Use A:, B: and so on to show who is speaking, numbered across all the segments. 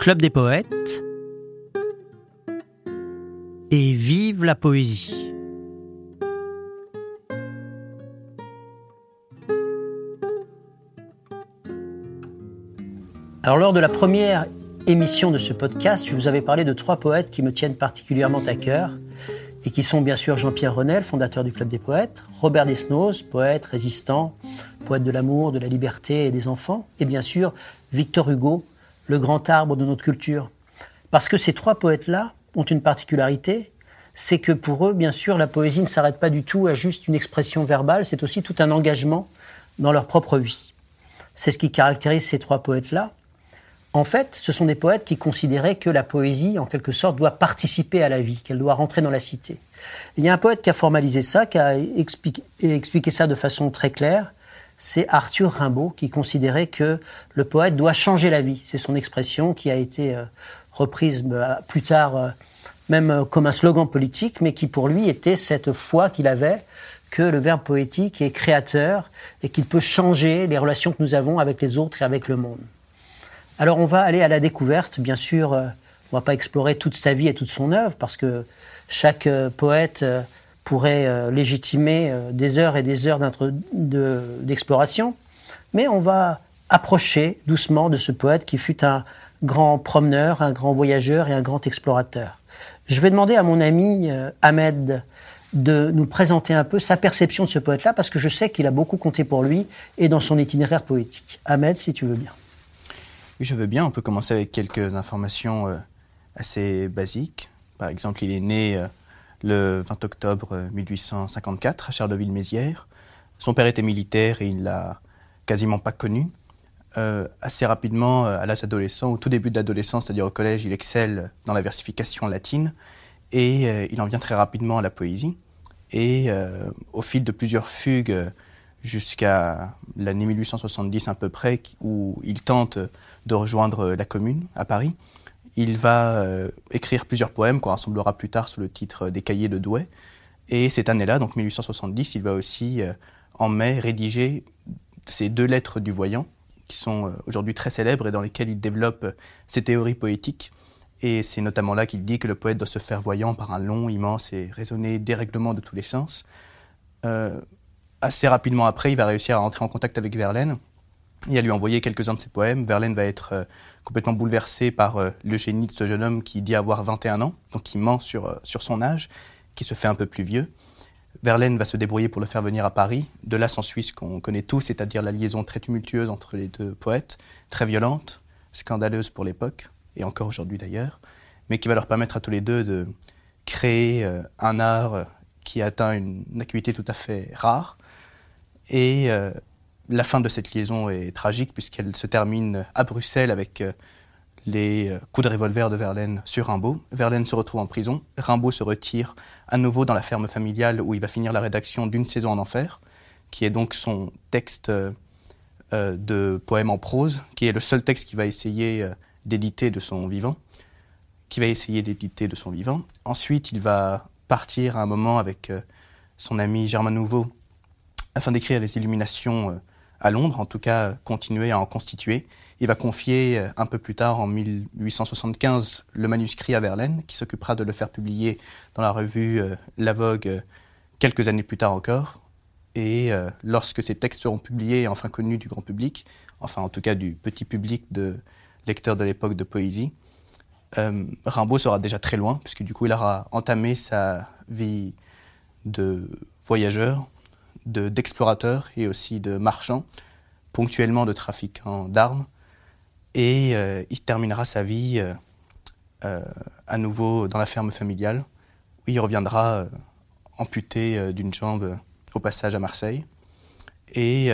A: Club des poètes et vive la poésie. Alors lors de la première émission de ce podcast, je vous avais parlé de trois poètes qui me tiennent particulièrement à cœur et qui sont bien sûr Jean-Pierre Renel, fondateur du Club des poètes, Robert Desnos, poète, résistant, poète de l'amour, de la liberté et des enfants, et bien sûr Victor Hugo, le grand arbre de notre culture. Parce que ces trois poètes-là ont une particularité, c'est que pour eux, bien sûr, la poésie ne s'arrête pas du tout à juste une expression verbale, c'est aussi tout un engagement dans leur propre vie. C'est ce qui caractérise ces trois poètes-là. En fait, ce sont des poètes qui considéraient que la poésie, en quelque sorte, doit participer à la vie, qu'elle doit rentrer dans la cité. il y a un poète qui a formalisé ça, qui a expliqué, ça de façon très claire. C'est Arthur Rimbaud qui considérait que le poète doit changer la vie. C'est son expression qui a été euh, reprise euh, plus tard, euh, même comme un slogan politique, mais qui pour lui était cette foi qu'il avait que le verbe poétique est créateur et qu'il peut changer les relations que nous avons avec les autres et avec le monde. Alors on va aller à la découverte, bien sûr, euh, on va pas explorer toute sa vie et toute son œuvre, parce que chaque euh, poète euh, pourrait légitimer des heures et des heures d'exploration, mais on va approcher doucement de ce poète qui fut un grand promeneur, un grand voyageur et un grand explorateur. Je vais demander à mon ami Ahmed de nous présenter un peu sa perception de ce poète-là, parce que je sais qu'il a beaucoup compté pour lui et dans son itinéraire poétique. Ahmed, si tu veux bien.
B: Oui, je veux bien. On peut commencer avec quelques informations euh, assez basiques. Par exemple, il est né euh, le 20 octobre 1854 euh, à Charleville-Mézières. Son père était militaire et il l'a quasiment pas connu. assez rapidement, à l'âge adolescent, au tout début de l'adolescence, c'est-à-dire au collège, il excelle dans la versification latine et il en vient très rapidement à la poésie. Et au fil de plusieurs fugues jusqu'à l'année 1870 à peu près, où il tente de rejoindre la commune à Paris. Il va euh, écrire plusieurs poèmes qu'on rassemblera plus tard sous le titre des Cahiers de Douai. Et cette année-là, donc 1870, il va aussi, euh, en mai, rédiger ces deux lettres du voyant, qui sont euh, aujourd'hui très célèbres et dans lesquelles il développe ses théories poétiques. Et c'est notamment là qu'il dit que le poète doit se faire voyant par un long, immense et raisonné dérèglement de tous les sens assez rapidement après, il va réussir à entrer en contact avec Verlaine et à lui envoyer quelques-uns de ses poèmes. Verlaine va être euh, complètement bouleversé par euh, le génie de ce jeune homme qui dit avoir 21 ans, donc il ment sur, euh, sur son âge, qui se fait un peu plus vieux. Verlaine va se débrouiller pour le faire venir à Paris. De là s'ensuit ce qu'on connaît tous, c'est-à-dire la liaison très tumultueuse entre les deux poètes, très violente, scandaleuse pour l'époque, et encore aujourd'hui d'ailleurs, mais qui va leur permettre à tous les deux de créer un art qui atteint une acuité tout à fait rare, et la fin de cette liaison est tragique puisqu'elle se termine à Bruxelles avec euh, les euh, coups de revolver de Verlaine sur Rimbaud. Verlaine se retrouve en prison. Rimbaud se retire à nouveau dans la ferme familiale où il va finir la rédaction d'une saison en enfer, qui est donc son texte de poème en prose, qui est le seul texte qu'il va essayer d'éditer de son vivant, qui va essayer d'éditer de son vivant. Ensuite, il va partir à un moment avec son ami Germain Nouveau afin d'écrire les illuminations euh, à Londres, en tout cas continuer à en constituer. Il va confier euh, un peu plus tard, en 1875, le manuscrit à Verlaine, qui s'occupera de le faire publier dans la revue euh, La Vogue quelques années plus tard encore. Et lorsque ces textes seront publiés et enfin connus du grand public, enfin en tout cas du petit public de lecteurs de l'époque de poésie, Rimbaud sera déjà très loin, puisque du coup il aura entamé sa vie de voyageur, d'explorateurs et aussi de marchands, ponctuellement de trafiquants d'armes. Et euh, il terminera sa vie euh, euh, à nouveau dans la ferme familiale, où il reviendra amputé d'une jambe au passage à Marseille. Et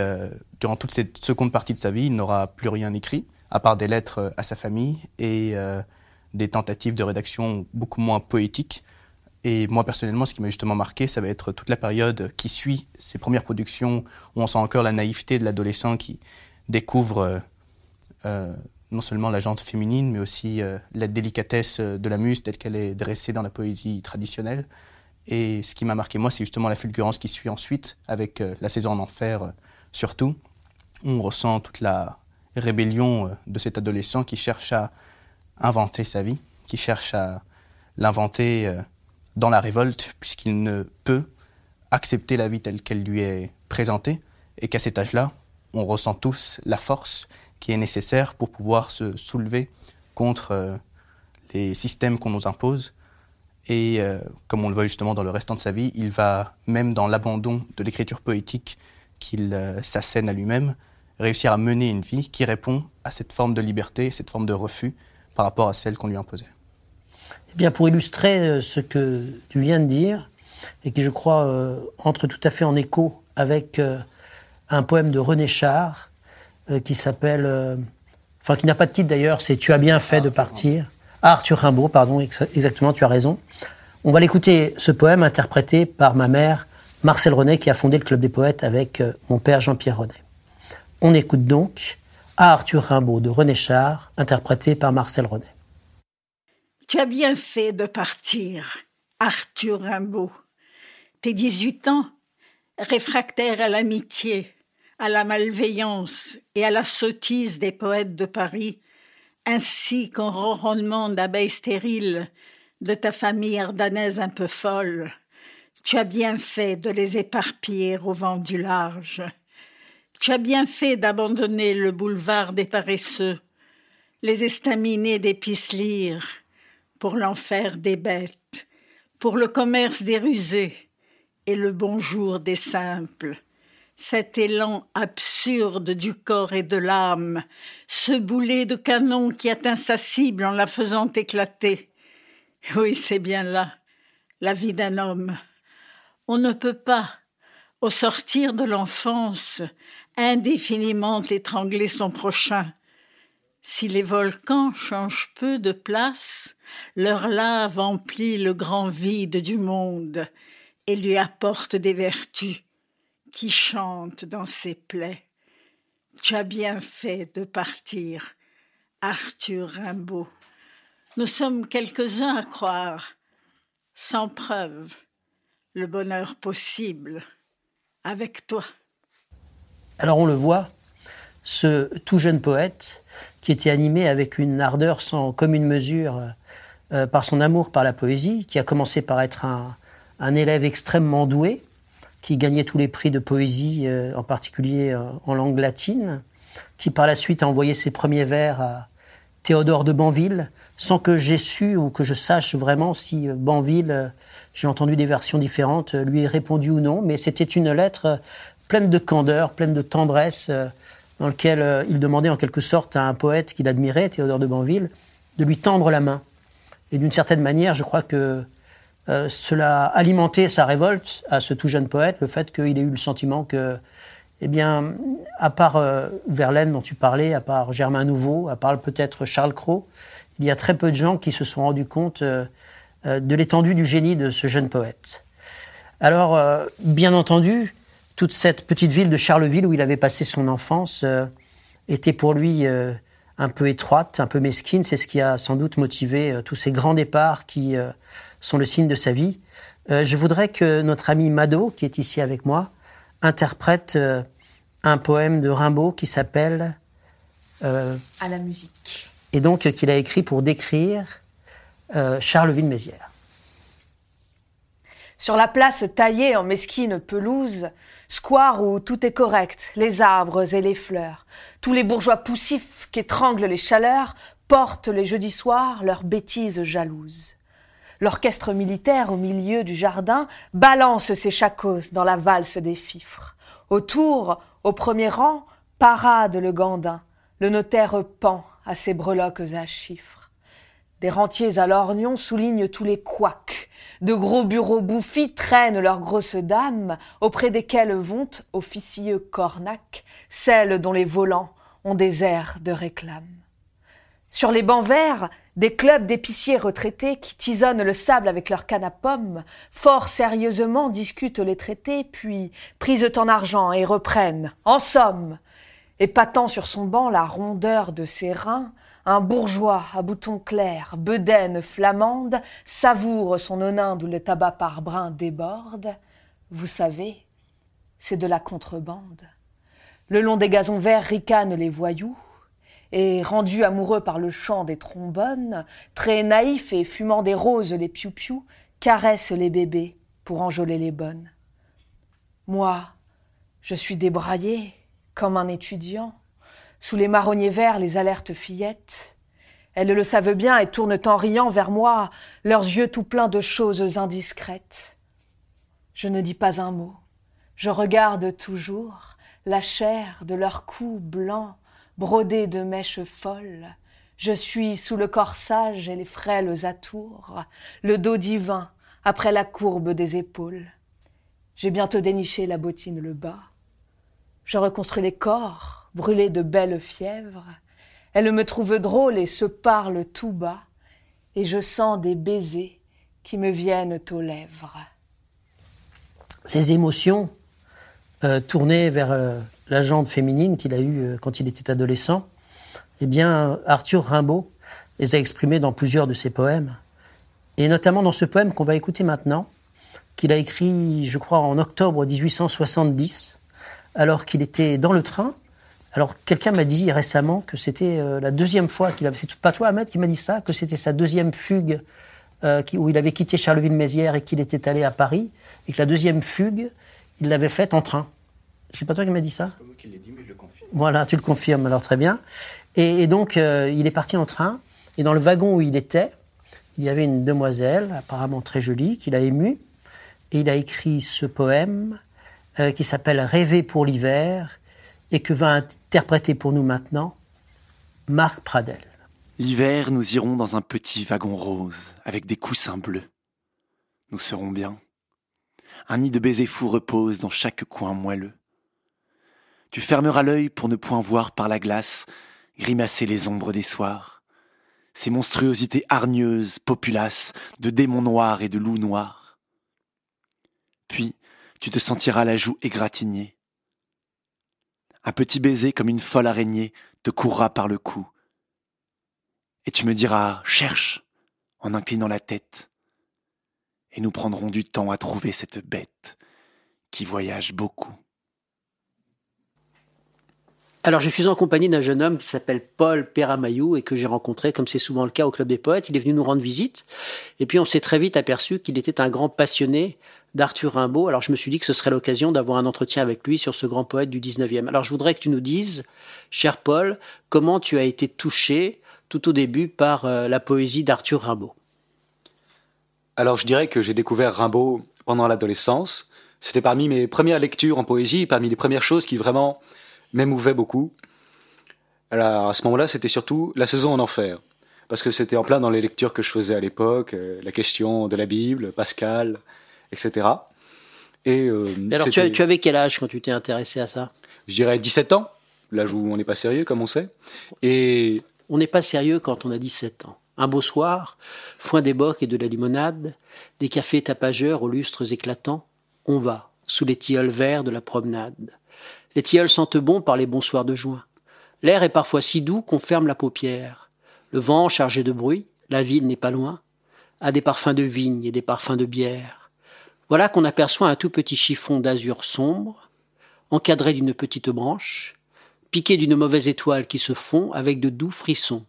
B: durant toute cette seconde partie de sa vie, il n'aura plus rien écrit, à part des lettres à sa famille et des tentatives de rédaction beaucoup moins poétiques, et moi, personnellement, ce qui m'a justement marqué, ça va être toute la période qui suit ces premières productions où on sent encore la naïveté de l'adolescent qui découvre euh, euh, non seulement la jante féminine, mais aussi euh, la délicatesse de la muse telle qu'elle est dressée dans la poésie traditionnelle. Et ce qui m'a marqué, moi, c'est justement la fulgurance qui suit ensuite, avec la saison en enfer surtout, où on ressent toute la rébellion de cet adolescent qui cherche à inventer sa vie, qui cherche à l'inventer dans la révolte, puisqu'il ne peut accepter la vie telle qu'elle lui est présentée, et qu'à cet âge-là, on ressent tous la force qui est nécessaire pour pouvoir se soulever contre euh, les systèmes qu'on nous impose. Et euh, comme on le voit justement dans le restant de sa vie, il va, même dans l'abandon de l'écriture poétique qu'il euh, s'assène à lui-même, réussir à mener une vie qui répond à cette forme de liberté, cette forme de refus par rapport à celle qu'on lui imposait.
A: Eh bien, pour illustrer ce que tu viens de dire, et qui, je crois, entre tout à fait en écho avec un poème de René Char euh, qui s'appelle, euh, enfin qui n'a pas de titre d'ailleurs, c'est Tu as bien fait de partir. Ah, Arthur Rimbaud, pardon, exactement, tu as raison. On va l'écouter, ce poème interprété par ma mère, Marcel René, qui a fondé le Club des Poètes avec euh, mon père Jean-Pierre René. On écoute donc à Arthur Rimbaud de René Char, interprété par Marcel René.
C: Tu as bien fait de partir, Arthur Rimbaud. Tes 18 ans, réfractaire à l'amitié, à la malveillance et à la sottise des poètes de Paris, ainsi qu'au ronronnement d'abeilles stériles de ta famille ardanaise un peu folle. Tu as bien fait de les éparpiller au vent du large. Tu as bien fait d'abandonner le boulevard des paresseux, les estaminets des pour l'enfer des bêtes, pour le commerce des rusés et le bonjour des simples cet élan absurde du corps et de l'âme, ce boulet de canon qui atteint sa cible en la faisant éclater. Oui, c'est bien là, la vie d'un homme. On ne peut pas, au sortir de l'enfance, indéfiniment étrangler son prochain. Si les volcans changent peu de place, leur lave emplit le grand vide du monde et lui apporte des vertus qui chante dans ses plaies. Tu as bien fait de partir, Arthur Rimbaud. Nous sommes quelques-uns à croire, sans preuve, le bonheur possible avec toi.
A: Alors on le voit, ce tout jeune poète, qui était animé avec une ardeur sans commune mesure euh, par son amour par la poésie, qui a commencé par être un élève extrêmement doué, qui gagnait tous les prix de poésie, euh, en particulier euh, en langue latine, qui par la suite a envoyé ses premiers vers à Théodore de Banville, sans que j'ai su ou que je sache vraiment si euh, Banville, j'ai entendu des versions différentes, lui ait répondu ou non, mais c'était une lettre pleine de candeur, pleine de tendresse, dans laquelle il demandait en quelque sorte à un poète qu'il admirait, Théodore de Banville, de lui tendre la main. Et d'une certaine manière, je crois que euh, cela a alimenté sa révolte à ce tout jeune poète, le fait qu'il ait eu le sentiment que, eh bien, à part euh, Verlaine dont tu parlais, à part Germain Nouveau, à part peut-être Charles Cros, il y a très peu de gens qui se sont rendus compte euh, de l'étendue du génie de ce jeune poète. Alors, bien entendu, toute cette petite ville de Charleville où il avait passé son enfance était pour lui un peu étroite, un peu mesquine. C'est ce qui a sans doute motivé tous ces grands départs qui sont le signe de sa vie. Euh, je voudrais que notre ami Mado, qui est ici avec moi, interprète euh, un poème de Rimbaud qui s'appelle
D: euh, À la musique.
A: Et donc qu'il a écrit pour décrire Charleville-Mézières.
D: Sur la place taillée en mesquine pelouse, square où tout est correct, les arbres et les fleurs, tous les bourgeois poussifs qu'étranglent les chaleurs portent les jeudis soirs leurs bêtises jalouses. L'orchestre militaire au milieu du jardin balance ses chacos dans la valse des fifres. Autour, au premier rang, parade le gandin. Le notaire pend à ses breloques à chiffres. Des rentiers à lorgnon soulignent tous les couacs. De gros bureaux bouffis traînent leurs grosses dames, auprès desquelles vont, officieux cornacs, celles dont les volants ont des airs de réclame. Sur les bancs verts, des clubs d'épiciers retraités qui tisonnent le sable avec leurs cannes à pommes, fort sérieusement discutent les traités, puis prisent en argent et reprennent. En somme, épatant sur son banc la rondeur de ses reins, un bourgeois à boutons clairs, bedaine flamande, savoure son onin d'où le tabac par brin déborde. Vous savez, c'est de la contrebande. Le long des gazons verts ricanent les voyous, et rendu amoureux par le chant des trombones, très naïf et fumant des roses les piou-piou, caresse les bébés pour enjôler les bonnes. Moi, je suis débraillé comme un étudiant, sous les marronniers verts, les alertes fillettes. Elles le savent bien et tournent en riant vers moi, leurs yeux tout pleins de choses indiscrètes. Je ne dis pas un mot, je regarde toujours la chair de leurs cou blancs, brodés de mèches folles. Je suis sous le corsage et les frêles atours, le dos divin après la courbe des épaules. J'ai bientôt déniché la bottine le bas. Je reconstruis les corps, brûlés de belles fièvres. Elle me trouve drôle et se parle tout bas, et je sens des baisers qui me viennent aux lèvres.
E: Ces émotions euh, tournées vers euh, la jante féminine qu'il a eue euh, quand il était adolescent, eh bien, Arthur Rimbaud les a exprimées dans plusieurs de ses poèmes, et notamment dans ce poème qu'on va écouter maintenant, qu'il a écrit, je crois, en octobre 1870, alors qu'il était dans le train. Alors, quelqu'un m'a dit récemment que c'était euh, la deuxième fois qu'il avait. C'est pas toi, Ahmed, qui m'a dit ça, que c'était sa deuxième fugue euh, où il avait quitté Charleville-Mézières et qu'il était allé à Paris, et que la deuxième fugue, il l'avait faite en train. C'est pas toi qui m'as dit ça?
B: C'est pas moi qui l'ai dit, mais je le confirme.
E: Voilà, tu le confirmes, alors très bien. Et, et donc, euh, il est parti en train, et dans le wagon où il était, il y avait une demoiselle, apparemment très jolie, qu'il a émue, et il a écrit ce poème qui s'appelle Rêver pour l'hiver et que va interpréter pour nous maintenant Marc Pradel.
F: L'hiver, nous irons dans un petit wagon rose avec des coussins bleus. Nous serons bien. Un nid de baisers fous repose dans chaque coin moelleux. Tu fermeras l'œil pour ne point voir par la glace grimacer les ombres des soirs, ces monstruosités hargneuses, populaces, de démons noirs et de loups noirs. Puis, tu te sentiras la joue égratignée. Un petit baiser comme une folle araignée te courra par le cou. Et tu me diras, cherche, en inclinant la tête. Et nous prendrons du temps à trouver cette bête qui voyage beaucoup.
E: Alors, je suis en compagnie d'un jeune homme qui s'appelle Paul Perramayou et que j'ai rencontré, comme c'est souvent le cas au Club des Poètes. Il est venu nous rendre visite. Et puis, on s'est très vite aperçu qu'il était un grand passionné d'Arthur Rimbaud. Alors, je me suis dit que ce serait l'occasion d'avoir un entretien avec lui sur ce grand poète du 19e. Alors, je voudrais que tu nous dises, cher Paul, comment tu as été touché tout au début par euh, la poésie d'Arthur Rimbaud?
G: Alors, je dirais que j'ai découvert Rimbaud pendant l'adolescence. C'était parmi mes premières lectures en poésie, parmi les premières choses qui vraiment m'émouvait beaucoup. Alors, à ce moment-là, c'était surtout la saison en enfer. Parce que c'était en plein dans les lectures que je faisais à l'époque, euh, la question de la Bible, Pascal, etc. Et, euh,
E: Alors, tu, tu, avais quel âge quand tu t'es intéressé à ça?
G: Je dirais 17 ans, l'âge où on n'est pas sérieux, comme on sait. Et...
E: On n'est pas sérieux quand on a 17 ans. Un beau soir, foin des bocs et de la limonade, des cafés tapageurs aux lustres éclatants, on va, sous les tilleuls verts de la promenade. Les tilleuls sentent bon par les bons soirs de juin. L'air est parfois si doux qu'on ferme la paupière. Le vent, chargé de bruit, la ville n'est pas loin, a des parfums de vigne et des parfums de bière. Voilà qu'on aperçoit un tout petit chiffon d'azur sombre, encadré d'une petite branche, piqué d'une mauvaise étoile qui se fond avec de doux frissons,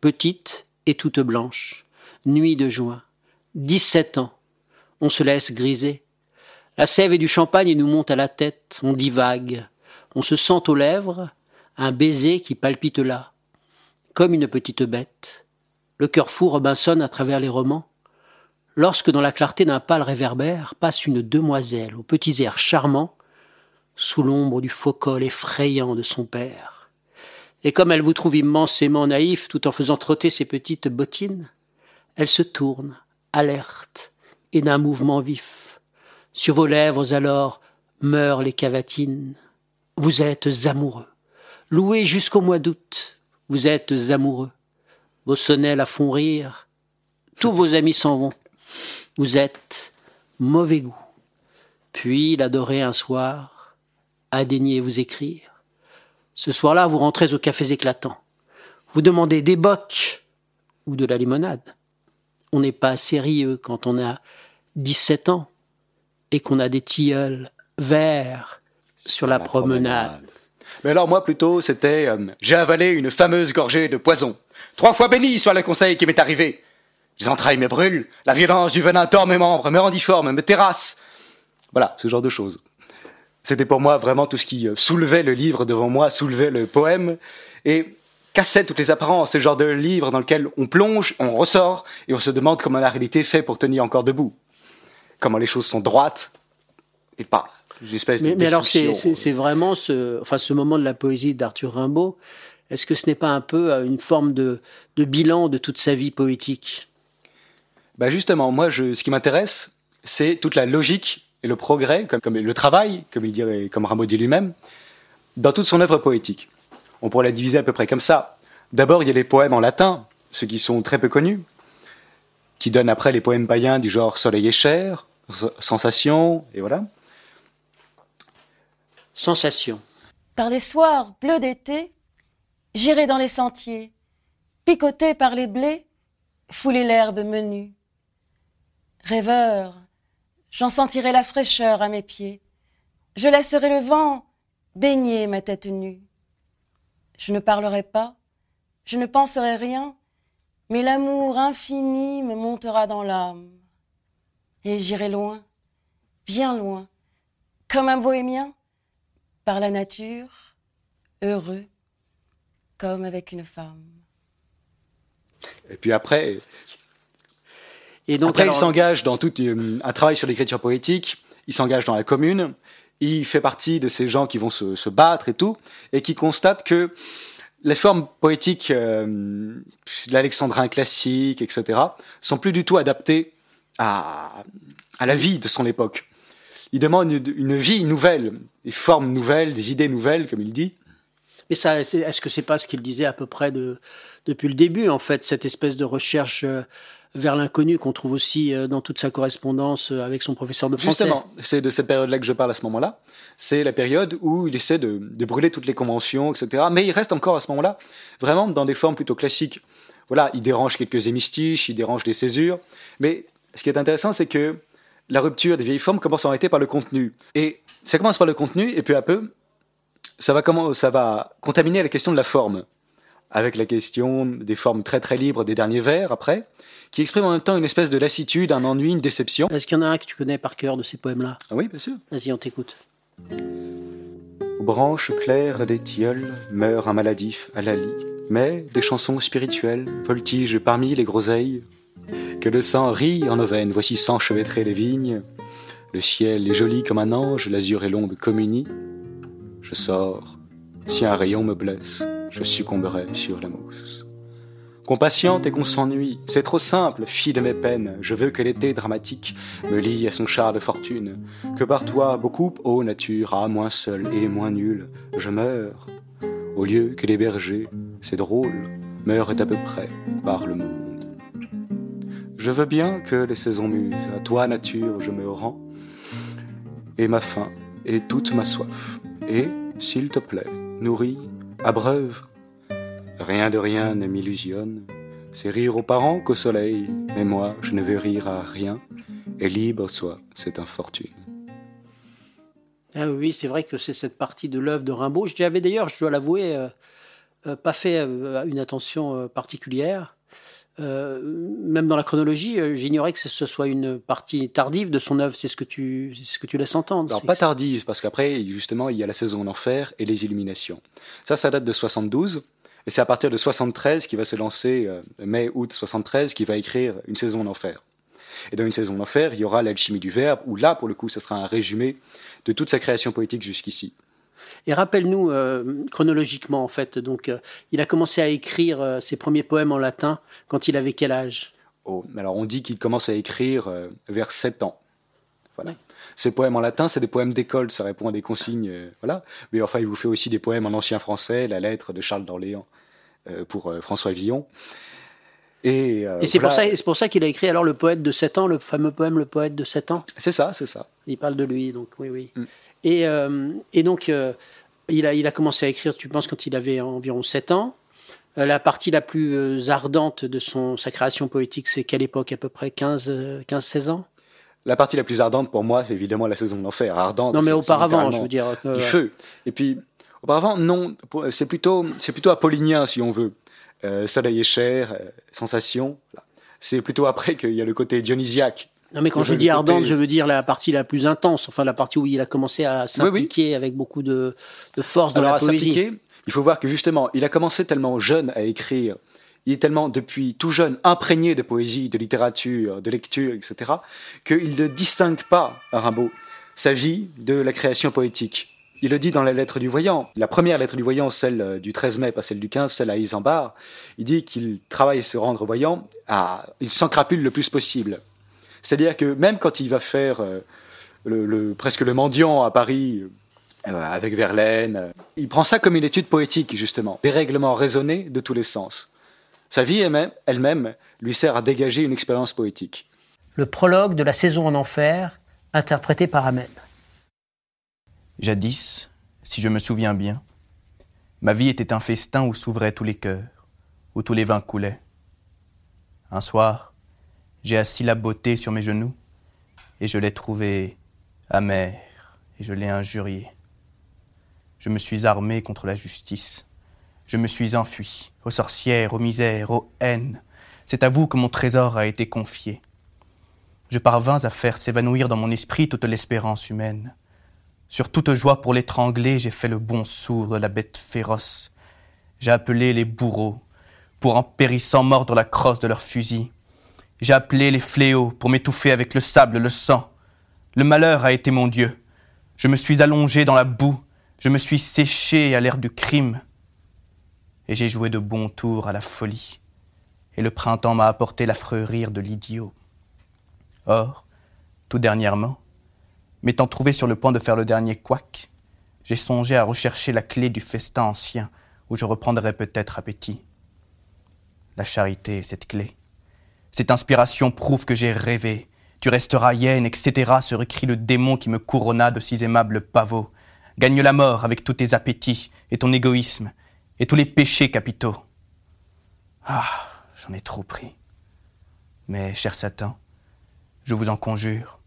E: petite et toute blanche. Nuit de juin. Dix-sept ans. On se laisse griser. La sève et du champagne nous monte à la tête, on divague. On se sent aux lèvres un baiser qui palpite là, comme une petite bête. Le cœur fou Robinson à travers les romans. Lorsque dans la clarté d'un pâle réverbère passe une demoiselle aux petits airs charmants, sous l'ombre du faux col effrayant de son père. Et comme elle vous trouve immensément naïf tout en faisant trotter ses petites bottines, elle se tourne, alerte, et d'un mouvement vif. Sur vos lèvres alors meurent les cavatines. Vous êtes amoureux. Loué jusqu'au mois d'août, vous êtes amoureux. Vos sonnets la font rire. Tous vos amis s'en vont. Vous êtes mauvais goût. Puis l'adorer un soir, a daigné vous écrire. Ce soir-là, vous rentrez aux cafés éclatants. Vous demandez des bocs ou de la limonade. On n'est pas sérieux quand on a 17 ans et qu'on a des tilleuls verts sur la, promenade.
G: Mais alors moi plutôt, c'était euh, j'ai avalé une fameuse gorgée de poison. Trois fois béni soit le conseil qui m'est arrivé. Les entrailles me brûlent, la violence du venin tord mes membres, me rend difforme, me terrasse. Voilà, ce genre de choses. C'était pour moi vraiment tout ce qui euh, soulevait le livre devant moi, soulevait le poème et cassait toutes les apparences. C'est le genre de livre dans lequel on plonge, on ressort et on se demande comment la réalité fait pour tenir encore debout. Comment les choses sont droites et pas une espèce de
E: Mais, alors, c'est c'est vraiment ce, enfin, ce moment de la poésie d'Arthur Rimbaud. Est-ce que ce n'est pas un peu euh, une forme de, de bilan de toute sa vie poétique?
G: Bah justement, moi, je, ce qui m'intéresse, c'est toute la logique et le progrès, comme, comme le travail, comme il dirait, comme Rimbaud dit lui-même, dans toute son œuvre poétique. On pourrait la diviser à peu près comme ça. D'abord, il y a les poèmes en latin, ceux qui sont très peu connus, qui donnent après les poèmes païens du genre Soleil et chair, Sensation, et voilà.
E: Sensation.
H: Par les soirs bleus d'été, j'irai dans les sentiers, picoter par les blés, fouler l'herbe menue. Rêveur, j'en sentirai la fraîcheur à mes pieds. Je laisserai le vent baigner ma tête nue. Je ne parlerai pas, je ne penserai rien, mais l'amour infini me montera dans l'âme. Et j'irai loin, bien loin, comme un bohémien, par la nature, heureux, comme avec une femme.
G: Et puis après,
E: Et donc,
G: Après,
E: alors,
G: il s'engage dans tout euh, un travail sur l'écriture poétique. Il s'engage dans la commune. Il fait partie de ces gens qui vont se, se battre et tout, et qui constatent que les formes poétiques, euh, l'alexandrin classique, etc., sont plus du tout adaptées à, à la vie de son époque. Il demande une, une vie nouvelle, des formes nouvelles, des idées nouvelles, comme il dit.
E: Et ça, est-ce que c'est pas ce qu'il disait à peu près de, depuis le début, en fait, cette espèce de recherche euh, vers l'inconnu qu'on trouve aussi euh, dans toute sa correspondance euh, avec son professeur de français?
G: Justement, c'est de cette période-là que je parle à ce moment-là. C'est la période où il essaie de, de brûler toutes les conventions, etc. Mais il reste encore à ce moment-là vraiment dans des formes plutôt classiques. Voilà, il dérange quelques hémistiches, il dérange des césures. Mais ce qui est intéressant, c'est que la rupture des vieilles formes commence en réalité par le contenu. Et ça commence par le contenu, et peu à peu, ça va, comment, ça va contaminer la question de la forme. Avec la question des formes très très libres des derniers vers, après, qui expriment en même temps une espèce de lassitude, un ennui, une déception.
E: Est-ce qu'il y en a un que tu connais par cœur de ces poèmes-là?
G: Ah oui, bien sûr.
E: Vas-y, on t'écoute.
G: Aux branches claires des tilleuls meurt un maladif à la lie. Mais des chansons spirituelles voltigent parmi les groseilles. Que le sang rit en nos veines, voici s'enchevêtrer les vignes. Le ciel est joli comme un ange, l'azur est long de communie. Je sors, si un rayon me blesse, je succomberai sur la mousse. Qu'on patiente et qu'on s'ennuie, c'est trop simple, fille de mes peines. Je veux que l'été dramatique me lie à son char de fortune. Que par toi, beaucoup, ô nature, à moins seul et moins nul, je meurs. Au lieu que les bergers, c'est drôle, meurent à peu près par le monde. Je veux bien que les saisons musent, à toi, nature, je me rends, et ma faim, et toute ma soif, et, s'il te plaît, nourris, abreuve. Rien de rien ne m'illusionne, c'est rire aux parents qu'au soleil, mais moi, je ne veux rire à rien, et libre soit cette infortune.
E: Ah oui, c'est vrai que c'est cette partie de l'œuvre de Rimbaud. J'y avais d'ailleurs, je dois l'avouer, euh, euh, pas fait euh, une attention particulière. Euh, même dans la chronologie, euh, j'ignorais que ce soit une partie tardive de son œuvre. C'est ce que tu, ce que tu laisses entendre.
G: Alors pas tardive, parce qu'après, justement, il y a la saison en enfer et les illuminations. Ça, ça date de 72, et c'est à partir de 73 qu'il va se lancer, euh, mai-août 73, qu'il va écrire une saison en enfer. Et dans une saison en enfer, il y aura l'alchimie du verbe, où là, pour le coup, ce sera un résumé de toute sa création poétique jusqu'ici.
E: Et rappelle-nous euh, chronologiquement, en fait. Donc, euh, il a commencé à écrire euh, ses premiers poèmes en latin quand il avait quel âge?
G: Oh, alors on dit qu'il commence à écrire vers 7 ans. Voilà. Ces poèmes en latin, c'est des poèmes d'école, ça répond à des consignes, voilà. Mais enfin, il vous fait aussi des poèmes en ancien français, la lettre de Charles d'Orléans pour François Villon. Et, euh,
E: Et c'est
G: voilà.
E: pour ça, c'est pour ça qu'il a écrit alors le poète de 7 ans, le fameux poème Le poète de 7 ans.
G: C'est ça, c'est ça.
E: Il parle de lui, donc oui, oui.
G: Mm.
E: Et, euh, et donc, euh, il, a, il a commencé à écrire, tu penses, quand il avait environ 7 ans. La partie la plus ardente de son, sa création poétique, c'est quelle époque À peu près 15, euh, 15-16 ans?
G: La partie la plus ardente pour moi, c'est évidemment la saison de l'enfer. Ardente.
E: Non, mais auparavant, je veux dire.
G: Du feu. Et puis, Auparavant, non, c'est plutôt, c'est plutôt apollinien si on veut. Euh, soleil et chair, euh, sensation. C'est plutôt après qu'il y a le côté dionysiaque.
A: Non, mais quand je dis ardente, je veux dire la partie la plus intense, enfin la partie où il a commencé à s'impliquer avec beaucoup de, de force dans la poésie.
G: Il faut voir que justement, il a commencé tellement jeune à écrire il est tellement depuis tout jeune imprégné de poésie, de littérature, de lecture, etc., qu'il ne distingue pas, Rimbaud, sa vie de la création poétique. Il le dit dans la lettre du voyant. La première lettre du voyant, celle euh, du 13 mai, pas celle du 15, celle à Isambard. Il dit qu'il travaille à se rendre voyant, à, il s'encrapule le plus possible. C'est-à-dire que même quand il va faire euh, le, presque le mendiant à Paris, euh, avec Verlaine, il prend ça comme une étude poétique, justement. Des règlements raisonnés de tous les sens. Sa vie elle-même lui sert à dégager une expérience poétique.
A: Le prologue de la saison en enfer, interprété par Ahmed.
B: Jadis, si je me souviens bien, ma vie était un festin où s'ouvraient tous les cœurs, où tous les vins coulaient. Un soir, j'ai assis la beauté sur mes genoux, et je l'ai trouvée amère, et je l'ai injuriée. Je me suis armé contre la justice. Je me suis enfui, aux sorcières, aux misères, aux haines. C'est à vous que mon trésor a été confié. Je parvins à faire s'évanouir dans mon esprit toute l'espérance humaine. Sur toute joie pour l'étrangler, j'ai fait le bon sourd de la bête féroce. J'ai appelé les bourreaux pour en périssant mordre la crosse de leurs fusils. J'ai appelé les fléaux pour m'étouffer avec le sable, le sang. Le malheur a été mon Dieu. Je me suis allongé dans la boue. Je me suis séché à l'air du crime et j'ai joué de bons tours à la folie, et le printemps m'a apporté l'affreux rire de l'idiot. Or, tout dernièrement, m'étant trouvé sur le point de faire le dernier couac, j'ai songé à rechercher la clé du festin ancien où je reprendrais peut-être appétit. La charité est cette clé. Cette inspiration prouve que j'ai rêvé. Tu resteras hyène, etc. se recrie le démon qui me couronna de si aimables pavots. Gagne la mort avec tous tes appétits et ton égoïsme, et tous les péchés capitaux. Ah, j'en ai trop pris. Mais, cher Satan, je vous en conjure,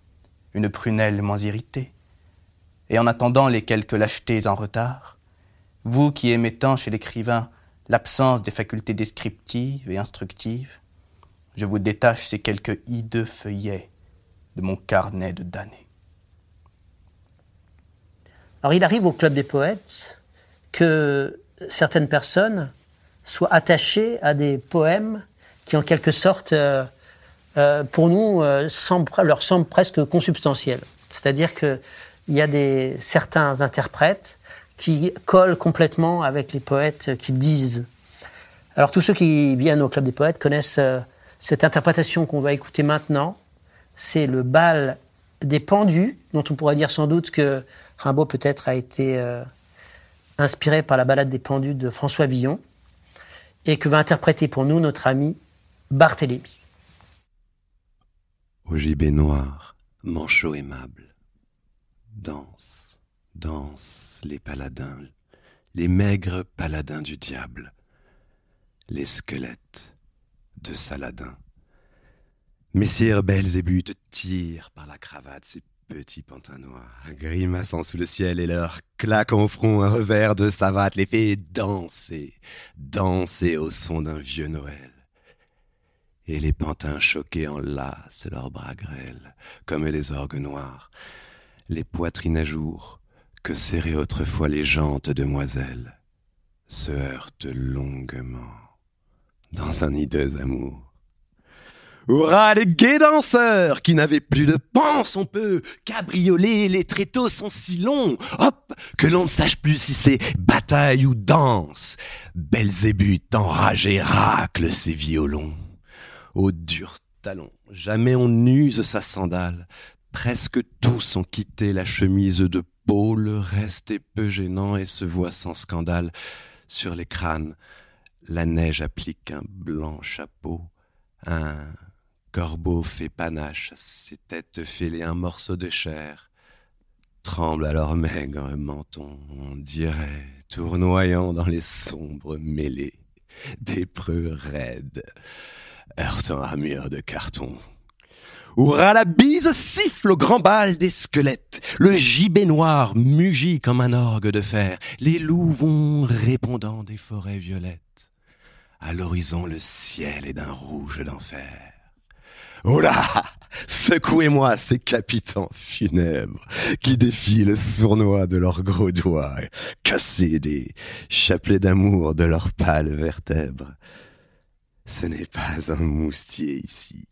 B: une prunelle moins irritée. Et en attendant les quelques lâchetés en retard, vous qui aimez tant chez l'écrivain l'absence des facultés descriptives et instructives, je vous détache ces quelques hideux feuillets de mon carnet de damnés.
A: Alors il arrive au Club des poètes que certaines personnes soient attachées à des poèmes qui, en quelque sorte, euh, euh, pour nous, euh, leur semblent presque consubstantiels. C'est-à-dire qu'il y a des, certains interprètes qui collent complètement avec les poètes qui disent. Alors tous ceux qui viennent au Club des poètes connaissent cette interprétation qu'on va écouter maintenant. C'est le bal des pendus, dont on pourrait dire sans doute que Rimbaud peut-être a été inspiré par la balade des pendus de François Villon, et que va interpréter pour nous notre ami Barthélemy.
I: Au gibet noir, manchot aimable, danse, danse les paladins, les maigres paladins du diable, les squelettes de Saladin. Messire Belzébuth tire par la cravate ses petits pantins noirs, grimaçant sous le ciel et leur claquant au front un revers de savate les fait danser, danser au son d'un vieux Noël. Et les pantins choqués enlacent leurs bras grêles, comme les orgues noirs, les poitrines à jour, que serraient autrefois les jantes demoiselles, se heurtent longuement dans un hideux amour. Hurrah les gays danseurs qui n'avaient plus de panse, on peut cabrioler, les tréteaux sont si longs, hop, que l'on ne sache plus si c'est bataille ou danse. Belzébuth enragé racle ses violons. Au dur talon, jamais on n'use sa sandale. Presque tous ont quitté la chemise de peau, le reste est peu gênant et se voit sans scandale. Sur les crânes, la neige applique un blanc chapeau, un corbeau fait panache, ses têtes fêlées un morceau de chair. Tremble leur maigre menton, on dirait, tournoyant dans les sombres mêlées, des preux raides, heurtant un mur de carton. Hurrah la bise siffle au grand bal des squelettes. Le gibet noir mugit comme un orgue de fer. Les loups vont répondant des forêts violettes. À l'horizon, le ciel est d'un rouge d'enfer. Oh là Secouez-moi ces capitans funèbres qui défilent sournois de leurs gros doigts, cassés des chapelets d'amour de leurs pâles vertèbres. Ce n'est pas un moustier ici,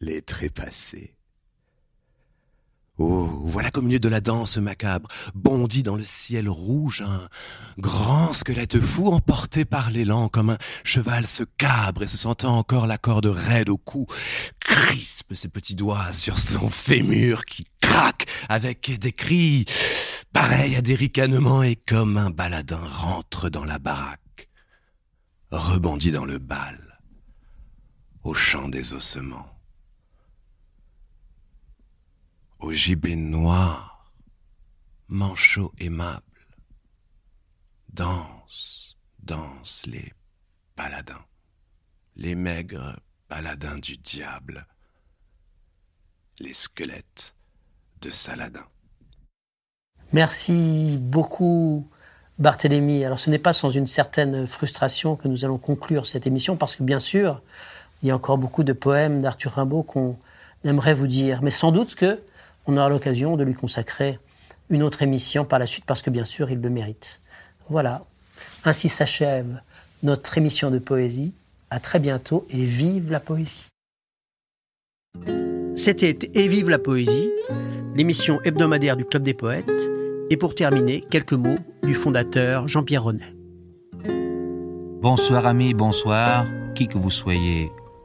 I: les trépassés. Oh, voilà qu'au milieu de la danse macabre bondit dans le ciel rouge un grand squelette fou emporté par l'élan comme un cheval se cabre et se sentant encore la corde raide au cou, crispe ses petits doigts sur son fémur qui craque avec des cris pareils à des ricanements et comme un baladin rentre dans la baraque, rebondit dans le bal, au chant des ossements au gibet noir, manchot aimable. Danse, danse les paladins, les maigres paladins du diable, les squelettes de Saladin.
A: Merci beaucoup Barthélemy. Alors ce n'est pas sans une certaine frustration que nous allons conclure cette émission parce que bien sûr, il y a encore beaucoup de poèmes d'Arthur Rimbaud qu'on aimerait vous dire, mais sans doute que on aura l'occasion de lui consacrer une autre émission par la suite parce que bien sûr il le mérite. Voilà, ainsi s'achève notre émission de poésie. À très bientôt et vive la poésie. C'était Et vive la poésie, l'émission hebdomadaire du Club des poètes. Et pour terminer, quelques mots du fondateur Jean-Pierre Renet.
J: Bonsoir amis, bonsoir, qui que vous soyez,